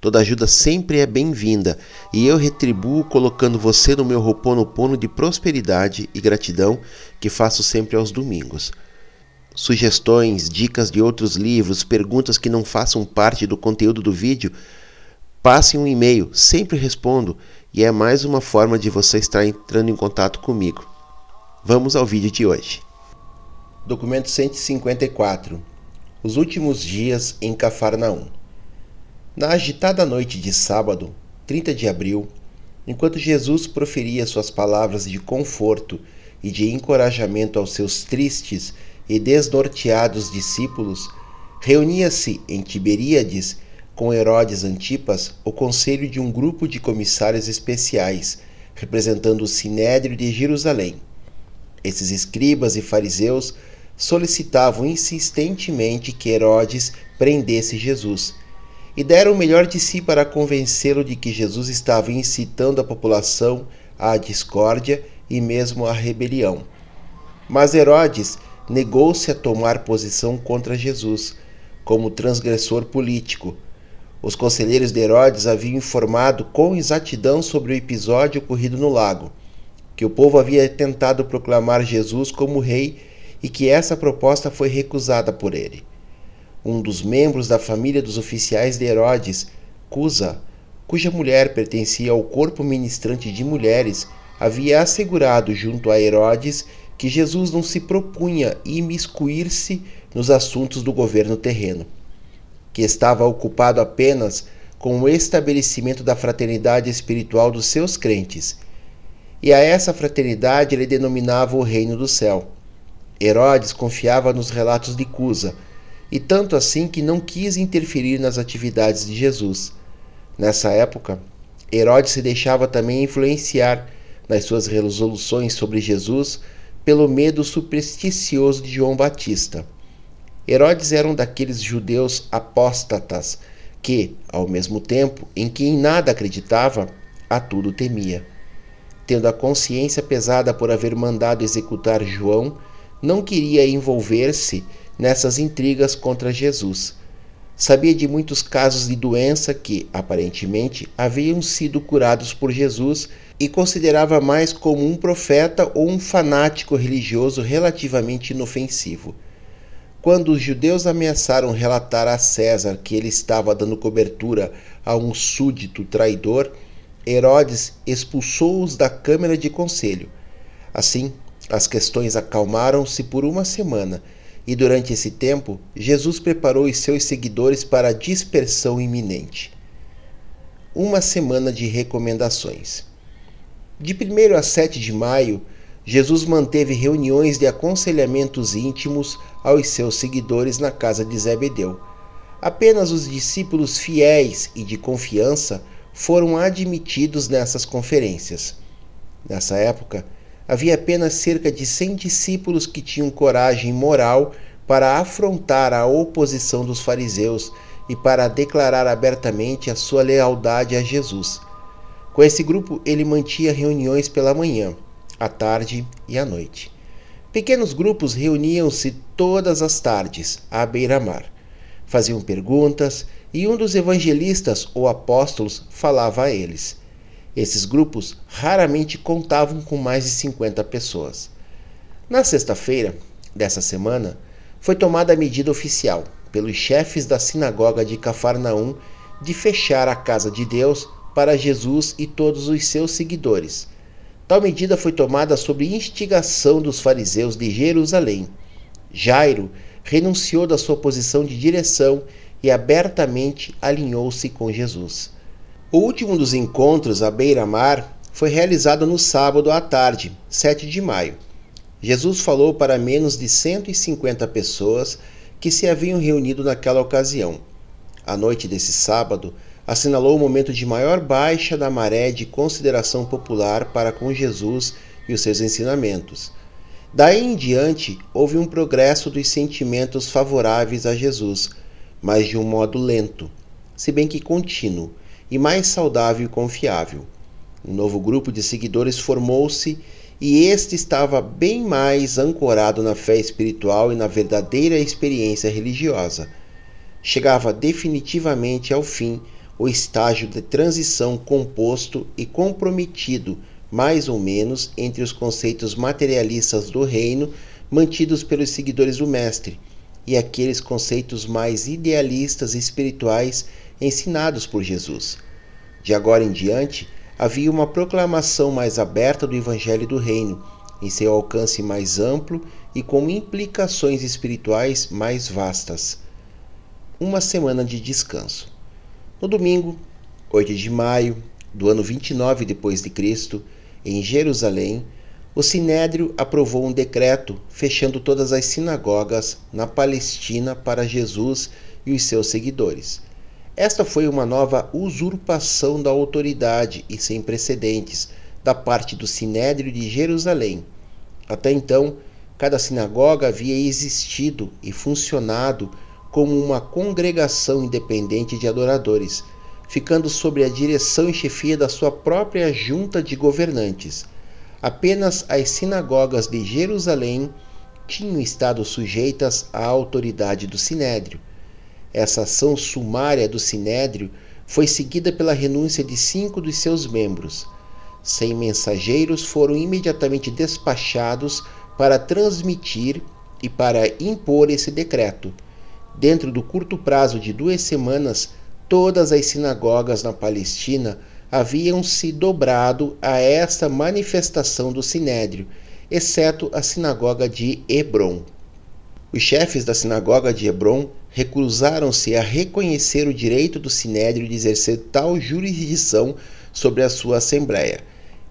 Toda ajuda sempre é bem-vinda e eu retribuo colocando você no meu roponopono de prosperidade e gratidão que faço sempre aos domingos. Sugestões, dicas de outros livros, perguntas que não façam parte do conteúdo do vídeo, passe um e-mail, sempre respondo e é mais uma forma de você estar entrando em contato comigo. Vamos ao vídeo de hoje. Documento 154 Os últimos dias em Cafarnaum. Na agitada noite de sábado, 30 de abril, enquanto Jesus proferia suas palavras de conforto e de encorajamento aos seus tristes e desnorteados discípulos, reunia-se em Tiberíades com Herodes Antipas o conselho de um grupo de comissários especiais, representando o Sinédrio de Jerusalém. Esses escribas e fariseus solicitavam insistentemente que Herodes prendesse Jesus e deram o melhor de si para convencê-lo de que Jesus estava incitando a população à discórdia e mesmo à rebelião. Mas Herodes negou-se a tomar posição contra Jesus, como transgressor político. Os conselheiros de Herodes haviam informado com exatidão sobre o episódio ocorrido no lago, que o povo havia tentado proclamar Jesus como rei e que essa proposta foi recusada por ele um dos membros da família dos oficiais de Herodes, Cusa, cuja mulher pertencia ao corpo ministrante de mulheres, havia assegurado junto a Herodes que Jesus não se propunha imiscuir-se nos assuntos do governo terreno, que estava ocupado apenas com o estabelecimento da fraternidade espiritual dos seus crentes. E a essa fraternidade ele denominava o reino do céu. Herodes confiava nos relatos de Cusa, e tanto assim que não quis interferir nas atividades de Jesus. Nessa época, Herodes se deixava também influenciar nas suas resoluções sobre Jesus pelo medo supersticioso de João Batista. Herodes era um daqueles judeus apóstatas que, ao mesmo tempo em que em nada acreditava, a tudo temia. Tendo a consciência pesada por haver mandado executar João, não queria envolver-se nessas intrigas contra Jesus. Sabia de muitos casos de doença que, aparentemente, haviam sido curados por Jesus e considerava mais como um profeta ou um fanático religioso relativamente inofensivo. Quando os judeus ameaçaram relatar a César que ele estava dando cobertura a um súdito traidor, Herodes expulsou-os da Câmara de Conselho. Assim, as questões acalmaram-se por uma semana e durante esse tempo, Jesus preparou os seus seguidores para a dispersão iminente. Uma semana de recomendações. De 1 a 7 de maio, Jesus manteve reuniões de aconselhamentos íntimos aos seus seguidores na casa de Zebedeu. Apenas os discípulos fiéis e de confiança foram admitidos nessas conferências. Nessa época, havia apenas cerca de 100 discípulos que tinham coragem moral para afrontar a oposição dos fariseus e para declarar abertamente a sua lealdade a Jesus. Com esse grupo, ele mantinha reuniões pela manhã, à tarde e à noite. Pequenos grupos reuniam-se todas as tardes à beira-mar. Faziam perguntas e um dos evangelistas ou apóstolos falava a eles. Esses grupos raramente contavam com mais de 50 pessoas. Na sexta-feira dessa semana, foi tomada a medida oficial pelos chefes da sinagoga de Cafarnaum de fechar a casa de Deus para Jesus e todos os seus seguidores. Tal medida foi tomada sob instigação dos fariseus de Jerusalém. Jairo renunciou da sua posição de direção e abertamente alinhou-se com Jesus. O último dos encontros à beira-mar foi realizado no sábado à tarde, 7 de maio. Jesus falou para menos de 150 pessoas que se haviam reunido naquela ocasião. A noite desse sábado assinalou o momento de maior baixa da maré de consideração popular para com Jesus e os seus ensinamentos. Daí em diante, houve um progresso dos sentimentos favoráveis a Jesus, mas de um modo lento, se bem que contínuo, e mais saudável e confiável. Um novo grupo de seguidores formou-se e este estava bem mais ancorado na fé espiritual e na verdadeira experiência religiosa. Chegava definitivamente ao fim o estágio de transição composto e comprometido, mais ou menos, entre os conceitos materialistas do reino mantidos pelos seguidores do Mestre e aqueles conceitos mais idealistas e espirituais ensinados por Jesus. De agora em diante, havia uma proclamação mais aberta do Evangelho do Reino, em seu alcance mais amplo e com implicações espirituais mais vastas. Uma semana de descanso. No domingo, 8 de maio do ano 29 depois de Cristo, em Jerusalém, o Sinédrio aprovou um decreto fechando todas as sinagogas na Palestina para Jesus e os seus seguidores. Esta foi uma nova usurpação da autoridade e sem precedentes da parte do Sinédrio de Jerusalém. Até então, cada sinagoga havia existido e funcionado como uma congregação independente de adoradores, ficando sob a direção e chefia da sua própria junta de governantes. Apenas as sinagogas de Jerusalém tinham estado sujeitas à autoridade do Sinédrio. Essa ação sumária do Sinédrio foi seguida pela renúncia de cinco dos seus membros. Cem mensageiros foram imediatamente despachados para transmitir e para impor esse decreto. Dentro do curto prazo de duas semanas, todas as sinagogas na Palestina haviam se dobrado a esta manifestação do sinédrio, exceto a sinagoga de Hebron. Os chefes da sinagoga de Hebron recusaram-se a reconhecer o direito do sinédrio de exercer tal jurisdição sobre a sua assembleia.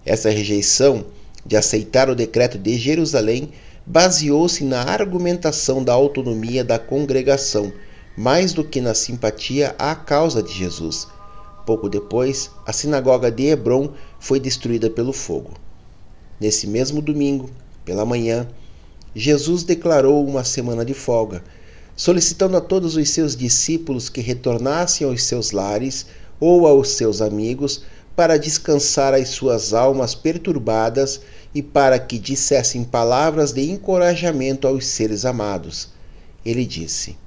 Essa rejeição de aceitar o decreto de Jerusalém baseou-se na argumentação da autonomia da congregação, mais do que na simpatia à causa de Jesus. Pouco depois, a sinagoga de Hebron foi destruída pelo fogo. Nesse mesmo domingo, pela manhã, Jesus declarou uma semana de folga, solicitando a todos os seus discípulos que retornassem aos seus lares ou aos seus amigos para descansar as suas almas perturbadas e para que dissessem palavras de encorajamento aos seres amados. Ele disse: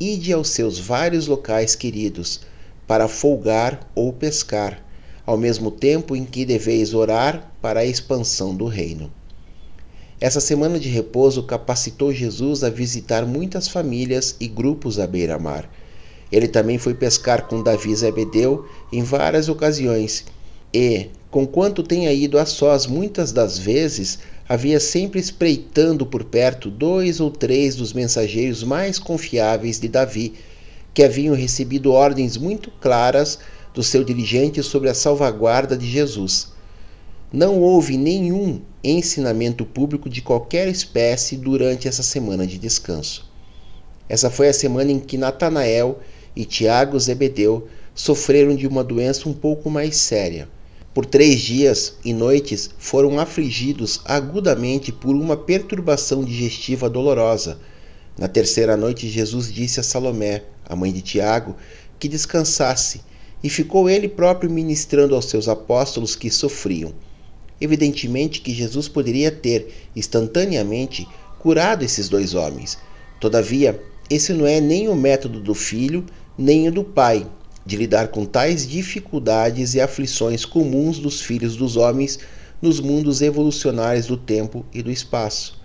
Ide aos seus vários locais queridos para folgar ou pescar, ao mesmo tempo em que deveis orar para a expansão do reino. Essa semana de repouso capacitou Jesus a visitar muitas famílias e grupos à beira-mar. Ele também foi pescar com Davi Zebedeu em várias ocasiões e, conquanto tenha ido a sós muitas das vezes, havia sempre espreitando por perto dois ou três dos mensageiros mais confiáveis de Davi, que haviam recebido ordens muito claras do seu dirigente sobre a salvaguarda de Jesus. Não houve nenhum ensinamento público de qualquer espécie durante essa semana de descanso. Essa foi a semana em que Natanael e Tiago Zebedeu sofreram de uma doença um pouco mais séria. Por três dias e noites foram afligidos agudamente por uma perturbação digestiva dolorosa. Na terceira noite, Jesus disse a Salomé, a mãe de Tiago, que descansasse, e ficou ele próprio ministrando aos seus apóstolos que sofriam. Evidentemente que Jesus poderia ter, instantaneamente, curado esses dois homens. Todavia, esse não é nem o método do filho, nem o do pai, de lidar com tais dificuldades e aflições comuns dos filhos dos homens nos mundos evolucionários do tempo e do espaço.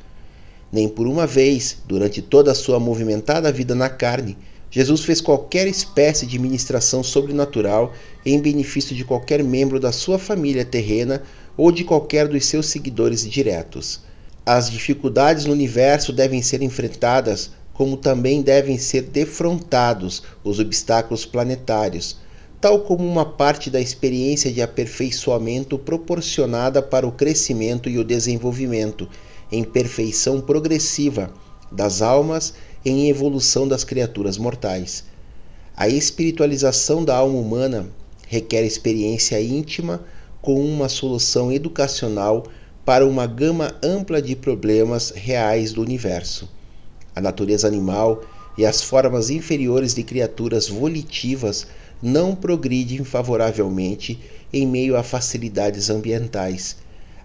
Nem por uma vez, durante toda a sua movimentada vida na carne, Jesus fez qualquer espécie de ministração sobrenatural em benefício de qualquer membro da sua família terrena ou de qualquer dos seus seguidores diretos. As dificuldades no universo devem ser enfrentadas, como também devem ser defrontados os obstáculos planetários, tal como uma parte da experiência de aperfeiçoamento proporcionada para o crescimento e o desenvolvimento em perfeição progressiva das almas em evolução das criaturas mortais. A espiritualização da alma humana requer experiência íntima com uma solução educacional para uma gama ampla de problemas reais do universo. A natureza animal e as formas inferiores de criaturas volitivas não progridem favoravelmente em meio a facilidades ambientais.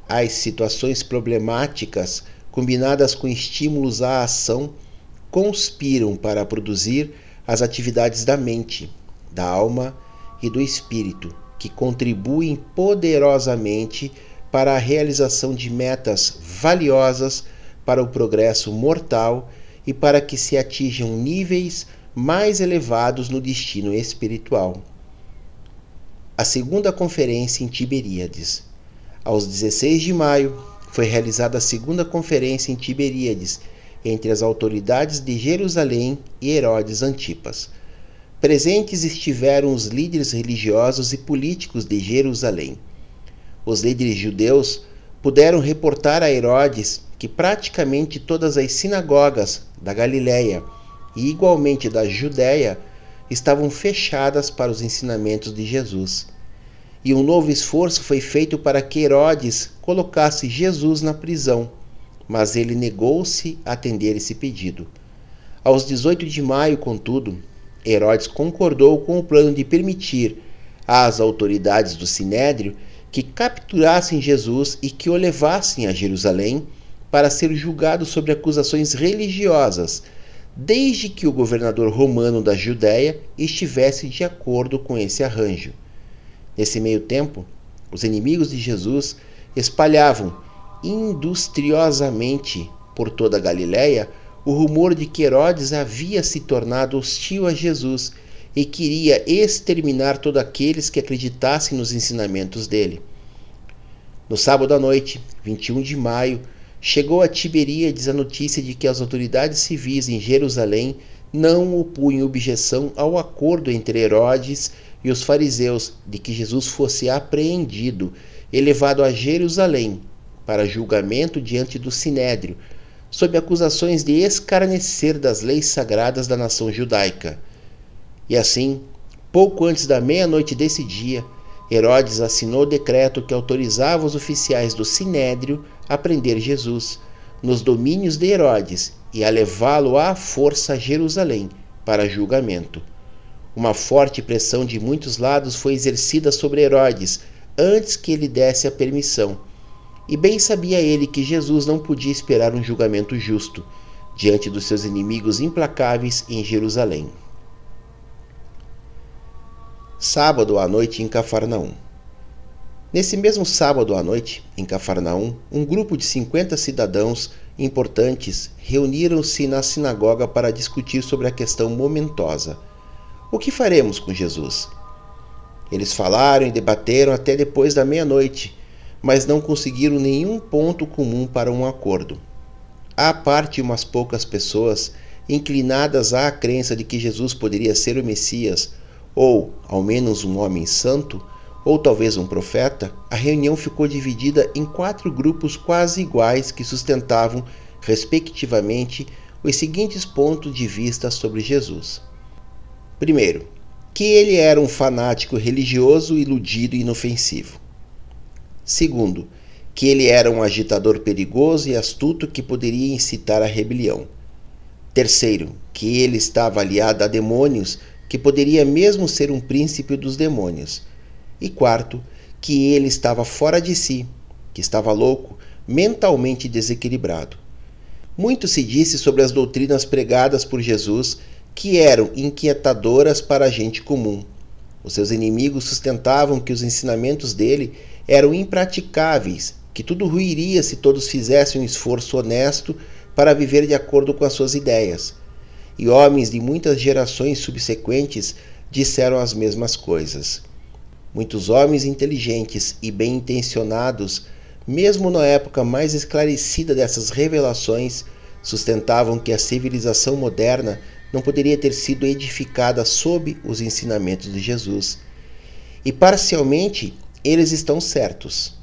As situações problemáticas, combinadas com estímulos à ação, conspiram para produzir as atividades da mente, da alma e do espírito, que contribuem poderosamente para a realização de metas valiosas para o progresso mortal e para que se atinjam níveis mais elevados no destino espiritual. A segunda conferência em Tiberíades. Aos 16 de maio foi realizada a segunda conferência em Tiberíades entre as autoridades de Jerusalém e Herodes Antipas. Presentes estiveram os líderes religiosos e políticos de Jerusalém. Os líderes judeus puderam reportar a Herodes que praticamente todas as sinagogas da Galiléia e igualmente da Judéia estavam fechadas para os ensinamentos de Jesus. E um novo esforço foi feito para que Herodes colocasse Jesus na prisão mas ele negou-se a atender esse pedido. Aos 18 de maio, contudo, Herodes concordou com o plano de permitir às autoridades do Sinédrio que capturassem Jesus e que o levassem a Jerusalém para ser julgado sobre acusações religiosas, desde que o governador romano da Judéia estivesse de acordo com esse arranjo. Nesse meio tempo, os inimigos de Jesus espalhavam industriosamente por toda a Galiléia o rumor de que Herodes havia se tornado hostil a Jesus e queria exterminar todos aqueles que acreditassem nos ensinamentos dele. No sábado à noite, 21 de maio, chegou a Tiberíades a notícia de que as autoridades civis em Jerusalém não opunham objeção ao acordo entre Herodes e os fariseus de que Jesus fosse apreendido e levado a Jerusalém para julgamento diante do sinédrio, sob acusações de escarnecer das leis sagradas da nação judaica. E assim, pouco antes da meia-noite desse dia, Herodes assinou o decreto que autorizava os oficiais do sinédrio a prender Jesus nos domínios de Herodes e a levá-lo à força a Jerusalém para julgamento. Uma forte pressão de muitos lados foi exercida sobre Herodes antes que ele desse a permissão e bem sabia ele que Jesus não podia esperar um julgamento justo diante dos seus inimigos implacáveis em Jerusalém. Sábado à noite em Cafarnaum. Nesse mesmo sábado à noite, em Cafarnaum, um grupo de 50 cidadãos importantes reuniram-se na sinagoga para discutir sobre a questão momentosa: o que faremos com Jesus? Eles falaram e debateram até depois da meia-noite mas não conseguiram nenhum ponto comum para um acordo. À parte umas poucas pessoas inclinadas à crença de que Jesus poderia ser o Messias, ou ao menos um homem santo, ou talvez um profeta, a reunião ficou dividida em quatro grupos quase iguais que sustentavam, respectivamente, os seguintes pontos de vista sobre Jesus. Primeiro, que ele era um fanático religioso iludido e inofensivo. Segundo, que ele era um agitador perigoso e astuto que poderia incitar a rebelião. Terceiro, que ele estava aliado a demônios, que poderia mesmo ser um príncipe dos demônios. E quarto, que ele estava fora de si, que estava louco, mentalmente desequilibrado. Muito se disse sobre as doutrinas pregadas por Jesus que eram inquietadoras para a gente comum. Os seus inimigos sustentavam que os ensinamentos dele eram impraticáveis, que tudo ruiria se todos fizessem um esforço honesto para viver de acordo com as suas ideias. E homens de muitas gerações subsequentes disseram as mesmas coisas. Muitos homens inteligentes e bem intencionados, mesmo na época mais esclarecida dessas revelações, sustentavam que a civilização moderna não poderia ter sido edificada sob os ensinamentos de Jesus. E parcialmente eles estão certos.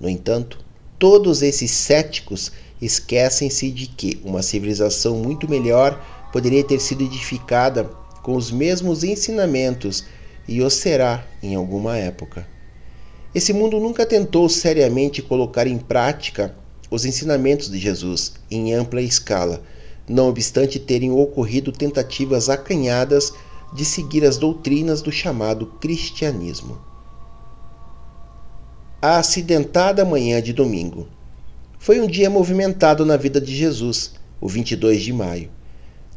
No entanto, todos esses céticos esquecem-se de que uma civilização muito melhor poderia ter sido edificada com os mesmos ensinamentos e o será em alguma época. Esse mundo nunca tentou seriamente colocar em prática os ensinamentos de Jesus em ampla escala, não obstante terem ocorrido tentativas acanhadas de seguir as doutrinas do chamado cristianismo. A acidentada manhã de domingo. Foi um dia movimentado na vida de Jesus, o 22 de maio.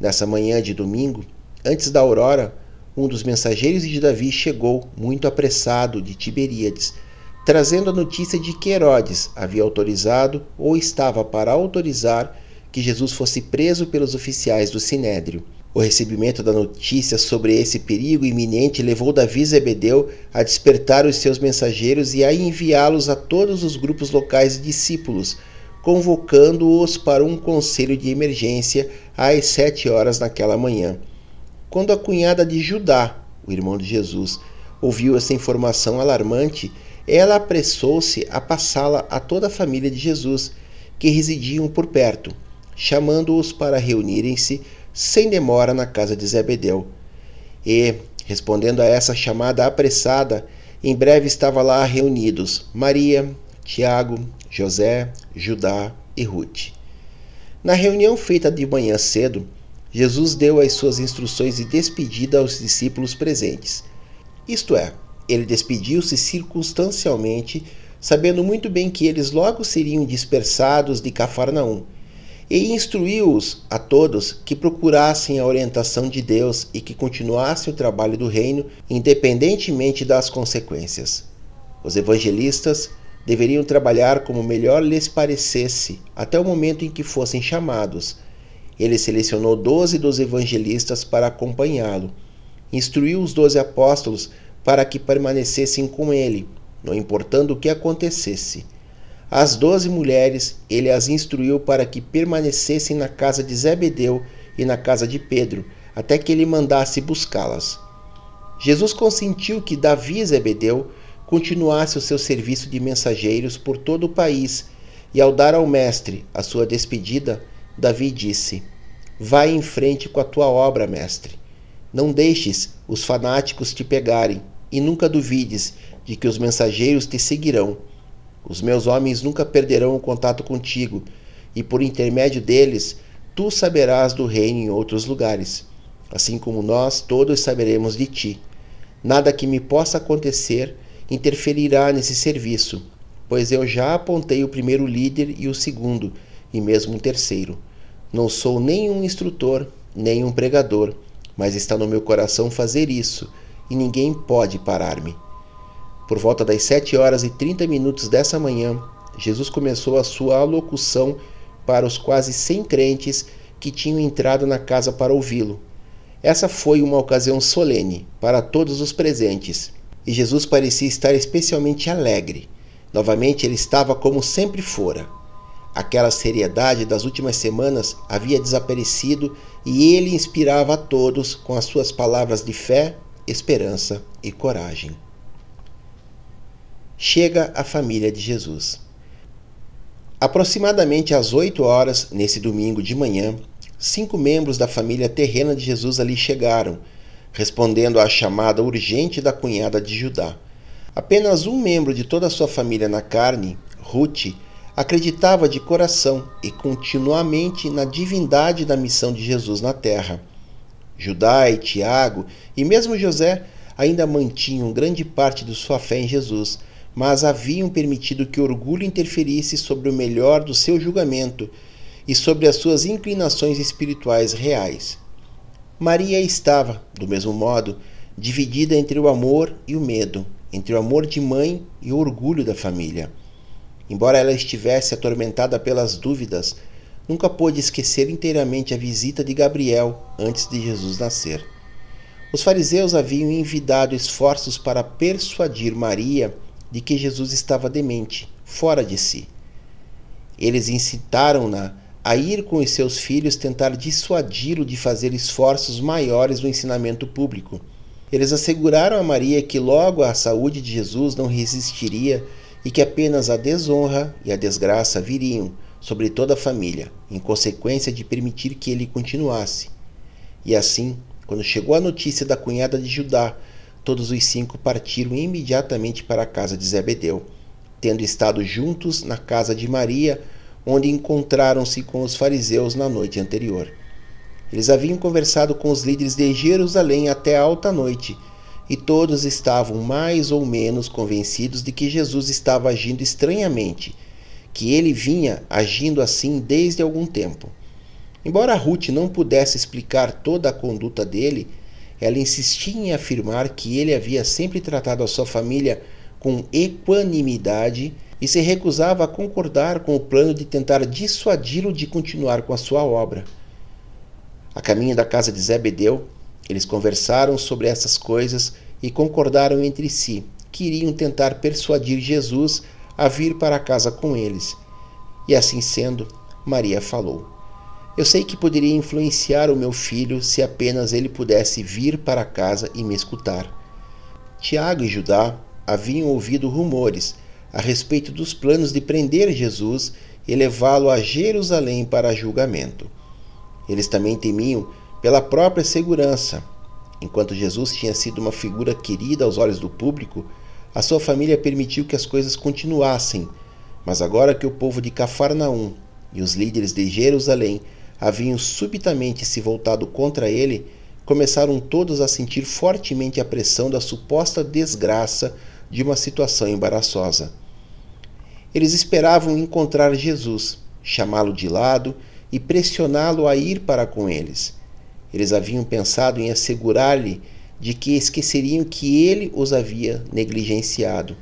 Nessa manhã de domingo, antes da aurora, um dos mensageiros de Davi chegou, muito apressado, de Tiberíades, trazendo a notícia de que Herodes havia autorizado ou estava para autorizar que Jesus fosse preso pelos oficiais do Sinédrio. O recebimento da notícia sobre esse perigo iminente levou Davi Zebedeu a despertar os seus mensageiros e a enviá-los a todos os grupos locais de discípulos, convocando-os para um conselho de emergência às sete horas naquela manhã. Quando a cunhada de Judá, o irmão de Jesus, ouviu essa informação alarmante, ela apressou-se a passá-la a toda a família de Jesus, que residiam por perto, chamando-os para reunirem-se sem demora na casa de Zebedeu. E, respondendo a essa chamada apressada, em breve estava lá reunidos Maria, Tiago, José, Judá e Ruth. Na reunião feita de manhã cedo, Jesus deu as suas instruções de despedida aos discípulos presentes. Isto é, ele despediu-se circunstancialmente, sabendo muito bem que eles logo seriam dispersados de Cafarnaum, e instruiu-os a todos que procurassem a orientação de Deus e que continuassem o trabalho do reino, independentemente das consequências. Os evangelistas deveriam trabalhar como melhor lhes parecesse, até o momento em que fossem chamados ele selecionou doze dos evangelistas para acompanhá-lo. Instruiu os doze apóstolos para que permanecessem com ele, não importando o que acontecesse. As doze mulheres ele as instruiu para que permanecessem na casa de Zebedeu e na casa de Pedro, até que ele mandasse buscá-las. Jesus consentiu que Davi e Zebedeu continuasse o seu serviço de mensageiros por todo o país, e ao dar ao mestre a sua despedida, Davi disse: Vai em frente com a tua obra, mestre. Não deixes os fanáticos te pegarem, e nunca duvides de que os mensageiros te seguirão. Os meus homens nunca perderão o contato contigo, e por intermédio deles tu saberás do reino em outros lugares, assim como nós todos saberemos de ti. Nada que me possa acontecer interferirá nesse serviço, pois eu já apontei o primeiro líder e o segundo, e mesmo um terceiro. Não sou nem um instrutor, nem um pregador, mas está no meu coração fazer isso, e ninguém pode parar-me. Por volta das sete horas e trinta minutos dessa manhã, Jesus começou a sua alocução para os quase cem crentes que tinham entrado na casa para ouvi-lo. Essa foi uma ocasião solene para todos os presentes, e Jesus parecia estar especialmente alegre. Novamente ele estava como sempre fora. Aquela seriedade das últimas semanas havia desaparecido e ele inspirava a todos com as suas palavras de fé, esperança e coragem. Chega a família de Jesus. Aproximadamente às 8 horas, nesse domingo de manhã, cinco membros da família terrena de Jesus ali chegaram, respondendo à chamada urgente da cunhada de Judá. Apenas um membro de toda a sua família na carne, Ruth, acreditava de coração e continuamente na divindade da missão de Jesus na terra. Judá e Tiago e mesmo José ainda mantinham grande parte de sua fé em Jesus, mas haviam permitido que orgulho interferisse sobre o melhor do seu julgamento e sobre as suas inclinações espirituais reais. Maria estava, do mesmo modo, dividida entre o amor e o medo, entre o amor de mãe e o orgulho da família. Embora ela estivesse atormentada pelas dúvidas, nunca pôde esquecer inteiramente a visita de Gabriel antes de Jesus nascer. Os fariseus haviam envidado esforços para persuadir Maria de que Jesus estava demente, fora de si. Eles incitaram-na a ir com os seus filhos tentar dissuadi-lo de fazer esforços maiores no ensinamento público. Eles asseguraram a Maria que logo a saúde de Jesus não resistiria e que apenas a desonra e a desgraça viriam sobre toda a família, em consequência de permitir que ele continuasse. E assim, quando chegou a notícia da cunhada de Judá, todos os cinco partiram imediatamente para a casa de Zebedeu, tendo estado juntos na casa de Maria, onde encontraram-se com os fariseus na noite anterior. Eles haviam conversado com os líderes de Jerusalém até a alta noite, e todos estavam mais ou menos convencidos de que Jesus estava agindo estranhamente, que ele vinha agindo assim desde algum tempo. Embora Ruth não pudesse explicar toda a conduta dele, ela insistia em afirmar que ele havia sempre tratado a sua família com equanimidade e se recusava a concordar com o plano de tentar dissuadi-lo de continuar com a sua obra. A caminho da casa de Zebedeu, eles conversaram sobre essas coisas e concordaram entre si que iriam tentar persuadir Jesus a vir para casa com eles. E assim sendo, Maria falou: Eu sei que poderia influenciar o meu filho se apenas ele pudesse vir para casa e me escutar. Tiago e Judá haviam ouvido rumores a respeito dos planos de prender Jesus e levá-lo a Jerusalém para julgamento. Eles também temiam pela própria segurança. Enquanto Jesus tinha sido uma figura querida aos olhos do público, a sua família permitiu que as coisas continuassem. Mas agora que o povo de Cafarnaum e os líderes de Jerusalém haviam subitamente se voltado contra ele, começaram todos a sentir fortemente a pressão da suposta desgraça de uma situação embaraçosa. Eles esperavam encontrar Jesus, chamá-lo de lado e pressioná-lo a ir para com eles. Eles haviam pensado em assegurar-lhe de que esqueceriam que ele os havia negligenciado.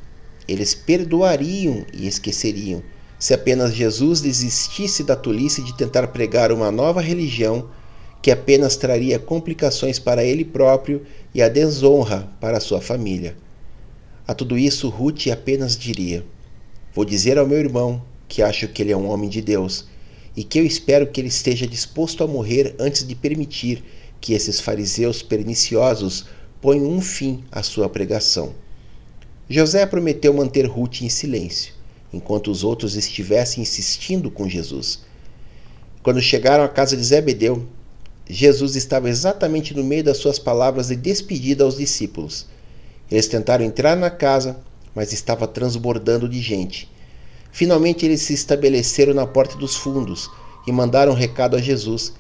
Eles perdoariam e esqueceriam se apenas Jesus desistisse da tolice de tentar pregar uma nova religião que apenas traria complicações para ele próprio e a desonra para sua família. A tudo isso, Ruth apenas diria: Vou dizer ao meu irmão que acho que ele é um homem de Deus e que eu espero que ele esteja disposto a morrer antes de permitir que esses fariseus perniciosos ponham um fim à sua pregação. José prometeu manter Ruth em silêncio, enquanto os outros estivessem insistindo com Jesus. Quando chegaram à casa de Zebedeu, Jesus estava exatamente no meio das suas palavras de despedida aos discípulos. Eles tentaram entrar na casa, mas estava transbordando de gente Finalmente eles se estabeleceram na porta dos fundos e mandaram um recado a Jesus,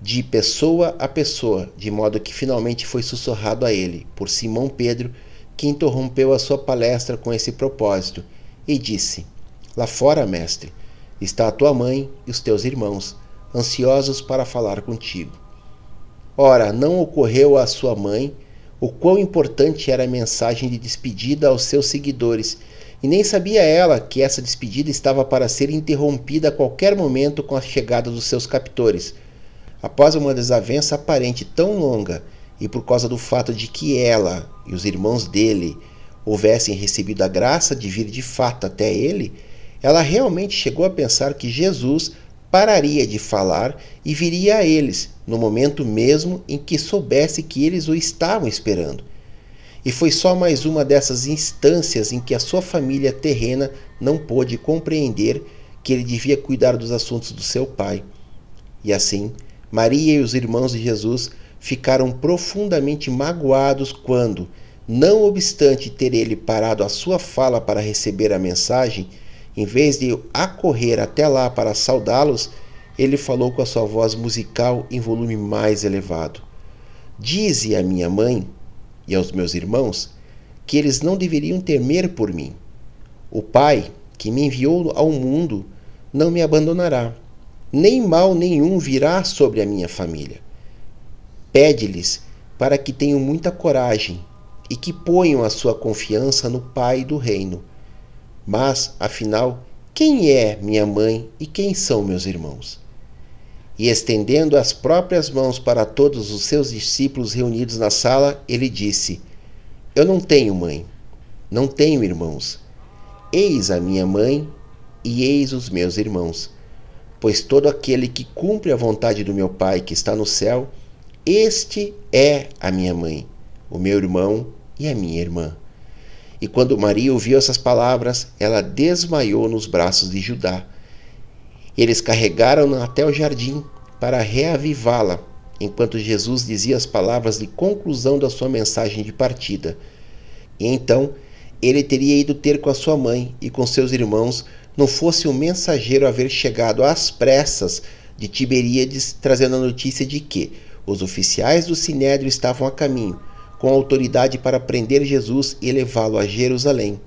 de pessoa a pessoa, de modo que finalmente foi sussurrado a ele, por Simão Pedro, que interrompeu a sua palestra com esse propósito, e disse: Lá fora, mestre, está a tua mãe e os teus irmãos, ansiosos para falar contigo. Ora, não ocorreu à sua mãe o quão importante era a mensagem de despedida aos seus seguidores e nem sabia ela que essa despedida estava para ser interrompida a qualquer momento com a chegada dos seus captores. Após uma desavença aparente tão longa, e por causa do fato de que ela e os irmãos dele houvessem recebido a graça de vir de fato até ele, ela realmente chegou a pensar que Jesus pararia de falar e viria a eles no momento mesmo em que soubesse que eles o estavam esperando. E foi só mais uma dessas instâncias em que a sua família terrena não pôde compreender que ele devia cuidar dos assuntos do seu pai. E assim, Maria e os irmãos de Jesus ficaram profundamente magoados quando, não obstante ter ele parado a sua fala para receber a mensagem, em vez de acorrer até lá para saudá-los, ele falou com a sua voz musical em volume mais elevado: Dize à minha mãe e aos meus irmãos que eles não deveriam temer por mim. O Pai, que me enviou ao mundo, não me abandonará, nem mal nenhum virá sobre a minha família. Pede-lhes para que tenham muita coragem e que ponham a sua confiança no Pai do reino. Mas, afinal, quem é minha mãe e quem são meus irmãos? E estendendo as próprias mãos para todos os seus discípulos reunidos na sala, ele disse: Eu não tenho mãe, não tenho irmãos. Eis a minha mãe e eis os meus irmãos. Pois todo aquele que cumpre a vontade do meu Pai que está no céu, este é a minha mãe, o meu irmão e a minha irmã. E quando Maria ouviu essas palavras, ela desmaiou nos braços de Judá. Eles carregaram-na até o jardim para reavivá-la, enquanto Jesus dizia as palavras de conclusão da sua mensagem de partida. E então ele teria ido ter com a sua mãe e com seus irmãos, não fosse o mensageiro haver chegado às pressas de Tiberíades trazendo a notícia de que os oficiais do Sinédrio estavam a caminho, com autoridade para prender Jesus e levá-lo a Jerusalém.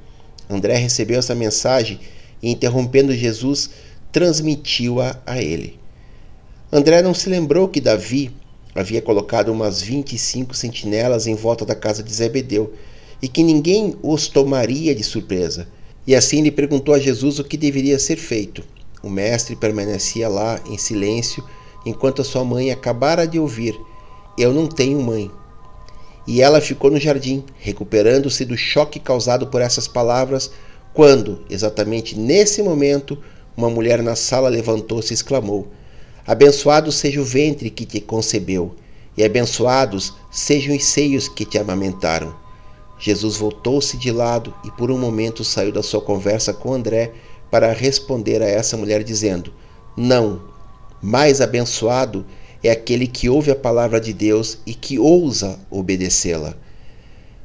André recebeu essa mensagem e, interrompendo Jesus, transmitiu-a a ele. André não se lembrou que Davi havia colocado umas 25 sentinelas em volta da casa de Zebedeu e que ninguém os tomaria de surpresa. E assim lhe perguntou a Jesus o que deveria ser feito. O mestre permanecia lá em silêncio enquanto a sua mãe acabara de ouvir: Eu não tenho mãe. E ela ficou no jardim, recuperando-se do choque causado por essas palavras, quando, exatamente nesse momento, uma mulher na sala levantou-se e exclamou: Abençoado seja o ventre que te concebeu, e abençoados sejam os seios que te amamentaram. Jesus voltou-se de lado e por um momento saiu da sua conversa com André para responder a essa mulher, dizendo: Não, mais abençoado é aquele que ouve a palavra de Deus e que ousa obedecê-la.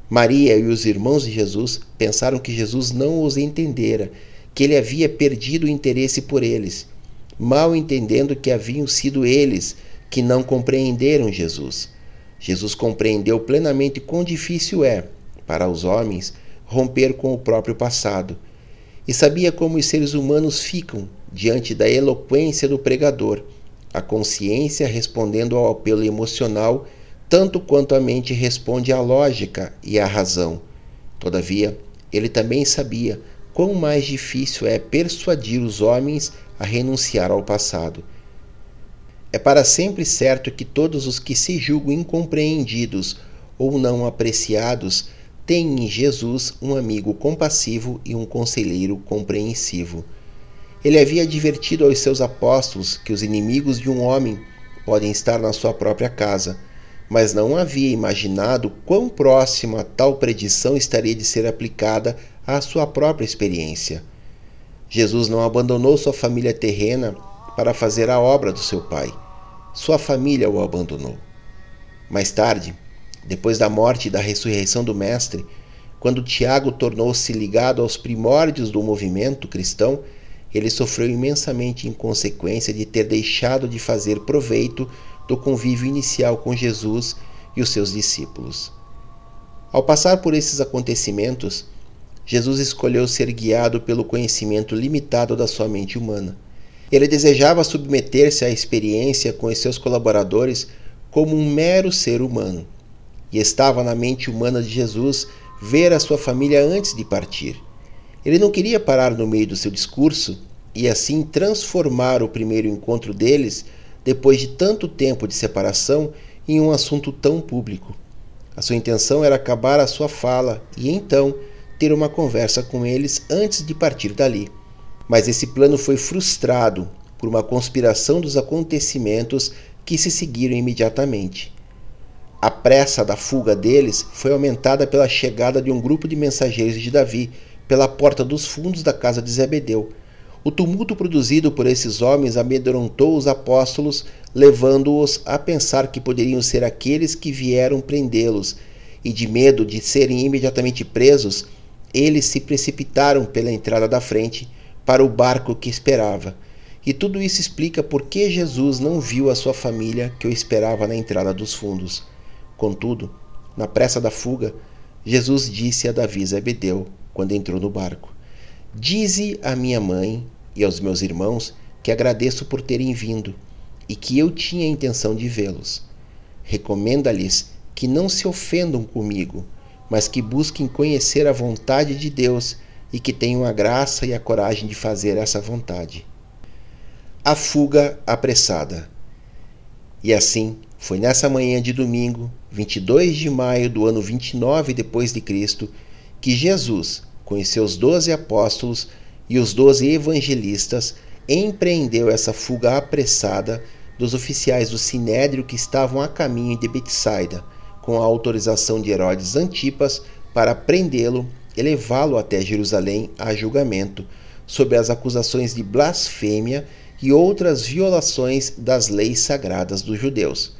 Maria e os irmãos de Jesus pensaram que Jesus não os entendera que ele havia perdido o interesse por eles, mal entendendo que haviam sido eles que não compreenderam Jesus. Jesus compreendeu plenamente quão difícil é, para os homens, romper com o próprio passado, e sabia como os seres humanos ficam diante da eloquência do pregador, a consciência respondendo ao apelo emocional tanto quanto a mente responde à lógica e à razão. Todavia, ele também sabia quão mais difícil é persuadir os homens a renunciar ao passado. É para sempre certo que todos os que se julgam incompreendidos ou não apreciados têm em Jesus um amigo compassivo e um conselheiro compreensivo. Ele havia advertido aos seus apóstolos que os inimigos de um homem podem estar na sua própria casa, mas não havia imaginado quão próxima tal predição estaria de ser aplicada à sua própria experiência. Jesus não abandonou sua família terrena para fazer a obra do seu Pai. Sua família o abandonou. Mais tarde, depois da morte e da ressurreição do Mestre, quando Tiago tornou-se ligado aos primórdios do movimento cristão, ele sofreu imensamente em consequência de ter deixado de fazer proveito do convívio inicial com Jesus e os seus discípulos. Ao passar por esses acontecimentos, Jesus escolheu ser guiado pelo conhecimento limitado da sua mente humana. Ele desejava submeter-se à experiência com os seus colaboradores como um mero ser humano. E estava na mente humana de Jesus ver a sua família antes de partir. Ele não queria parar no meio do seu discurso e assim transformar o primeiro encontro deles, depois de tanto tempo de separação, em um assunto tão público. A sua intenção era acabar a sua fala e então ter uma conversa com eles antes de partir dali. Mas esse plano foi frustrado por uma conspiração dos acontecimentos que se seguiram imediatamente. A pressa da fuga deles foi aumentada pela chegada de um grupo de mensageiros de Davi pela porta dos fundos da casa de Zebedeu. O tumulto produzido por esses homens amedrontou os apóstolos, levando-os a pensar que poderiam ser aqueles que vieram prendê-los, e de medo de serem imediatamente presos, eles se precipitaram pela entrada da frente para o barco que esperava. E tudo isso explica por que Jesus não viu a sua família que o esperava na entrada dos fundos. Contudo, na pressa da fuga, Jesus disse a Davi Zebedeu, quando entrou no barco: Dize à minha mãe e aos meus irmãos que agradeço por terem vindo e que eu tinha a intenção de vê-los. Recomenda-lhes que não se ofendam comigo, mas que busquem conhecer a vontade de Deus e que tenham a graça e a coragem de fazer essa vontade. A fuga apressada. E assim foi nessa manhã de domingo, 22 de maio do ano 29 depois de Cristo, que Jesus, com seus doze apóstolos e os doze evangelistas, empreendeu essa fuga apressada dos oficiais do Sinédrio que estavam a caminho de Betsaida, com a autorização de Herodes Antipas para prendê-lo e levá-lo até Jerusalém a julgamento, sob as acusações de blasfêmia e outras violações das leis sagradas dos judeus.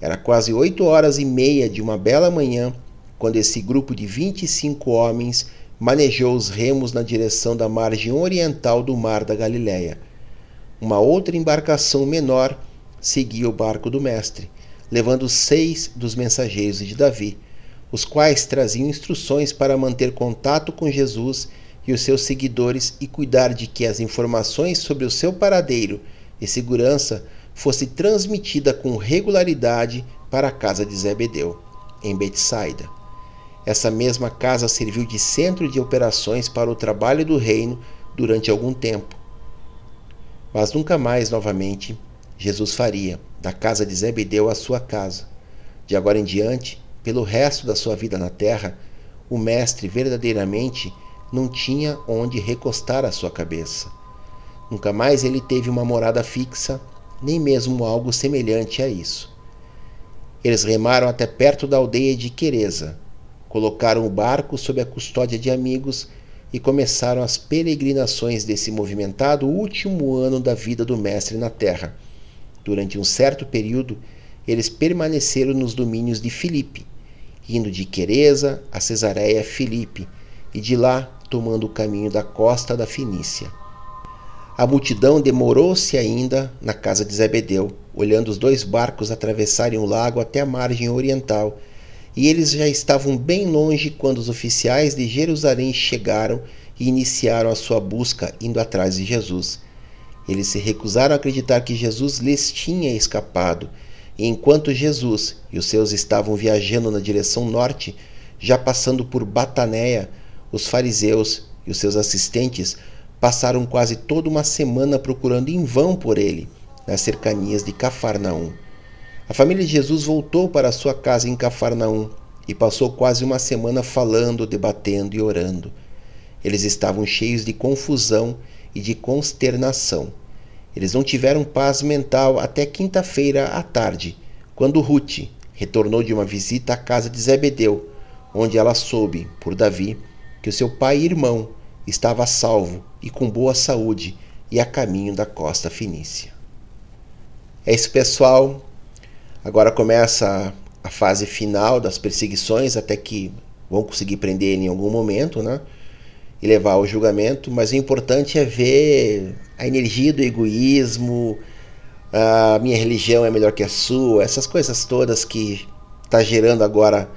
Era quase oito horas e meia de uma bela manhã quando esse grupo de 25 homens manejou os remos na direção da margem oriental do Mar da Galileia. Uma outra embarcação menor seguia o barco do mestre, levando seis dos mensageiros de Davi, os quais traziam instruções para manter contato com Jesus e os seus seguidores e cuidar de que as informações sobre o seu paradeiro e segurança fosse transmitida com regularidade para a casa de Zebedeu, em Betsaida. Essa mesma casa serviu de centro de operações para o trabalho do reino durante algum tempo. Mas nunca mais novamente Jesus faria da casa de Zebedeu a sua casa. De agora em diante, pelo resto da sua vida na terra, o mestre verdadeiramente não tinha onde recostar a sua cabeça. Nunca mais ele teve uma morada fixa nem mesmo algo semelhante a isso. Eles remaram até perto da aldeia de Quereza, colocaram o barco sob a custódia de amigos e começaram as peregrinações desse movimentado último ano da vida do Mestre na terra. Durante um certo período, eles permaneceram nos domínios de Filipe, indo de Quereza a Cesareia Filipe e de lá tomando o caminho da costa da Fenícia. A multidão demorou-se ainda na casa de Zebedeu, olhando os dois barcos atravessarem o lago até a margem oriental, e eles já estavam bem longe quando os oficiais de Jerusalém chegaram e iniciaram a sua busca indo atrás de Jesus. Eles se recusaram a acreditar que Jesus lhes tinha escapado, e enquanto Jesus e os seus estavam viajando na direção norte, já passando por Batanéia, os fariseus e os seus assistentes passaram quase toda uma semana procurando em vão por ele, nas cercanias de Cafarnaum. A família de Jesus voltou para sua casa em Cafarnaum e passou quase uma semana falando, debatendo e orando. Eles estavam cheios de confusão e de consternação. Eles não tiveram paz mental até quinta-feira à tarde, quando Ruth retornou de uma visita à casa de Zebedeu, onde ela soube, por Davi, que o seu pai e irmão estava salvo e com boa saúde e a caminho da costa fenícia. É isso, pessoal. Agora começa a fase final das perseguições, até que vão conseguir prender ele em algum momento, né? E levar ao julgamento. Mas o importante é ver a energia do egoísmo, a minha religião é melhor que a sua, essas coisas todas que está gerando agora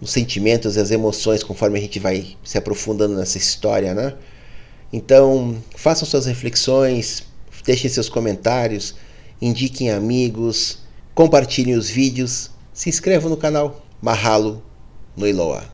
os sentimentos e as emoções conforme a gente vai se aprofundando nessa história, né? Então, façam suas reflexões, deixem seus comentários, indiquem amigos, compartilhem os vídeos, se inscrevam no canal Mahalo no Iloa.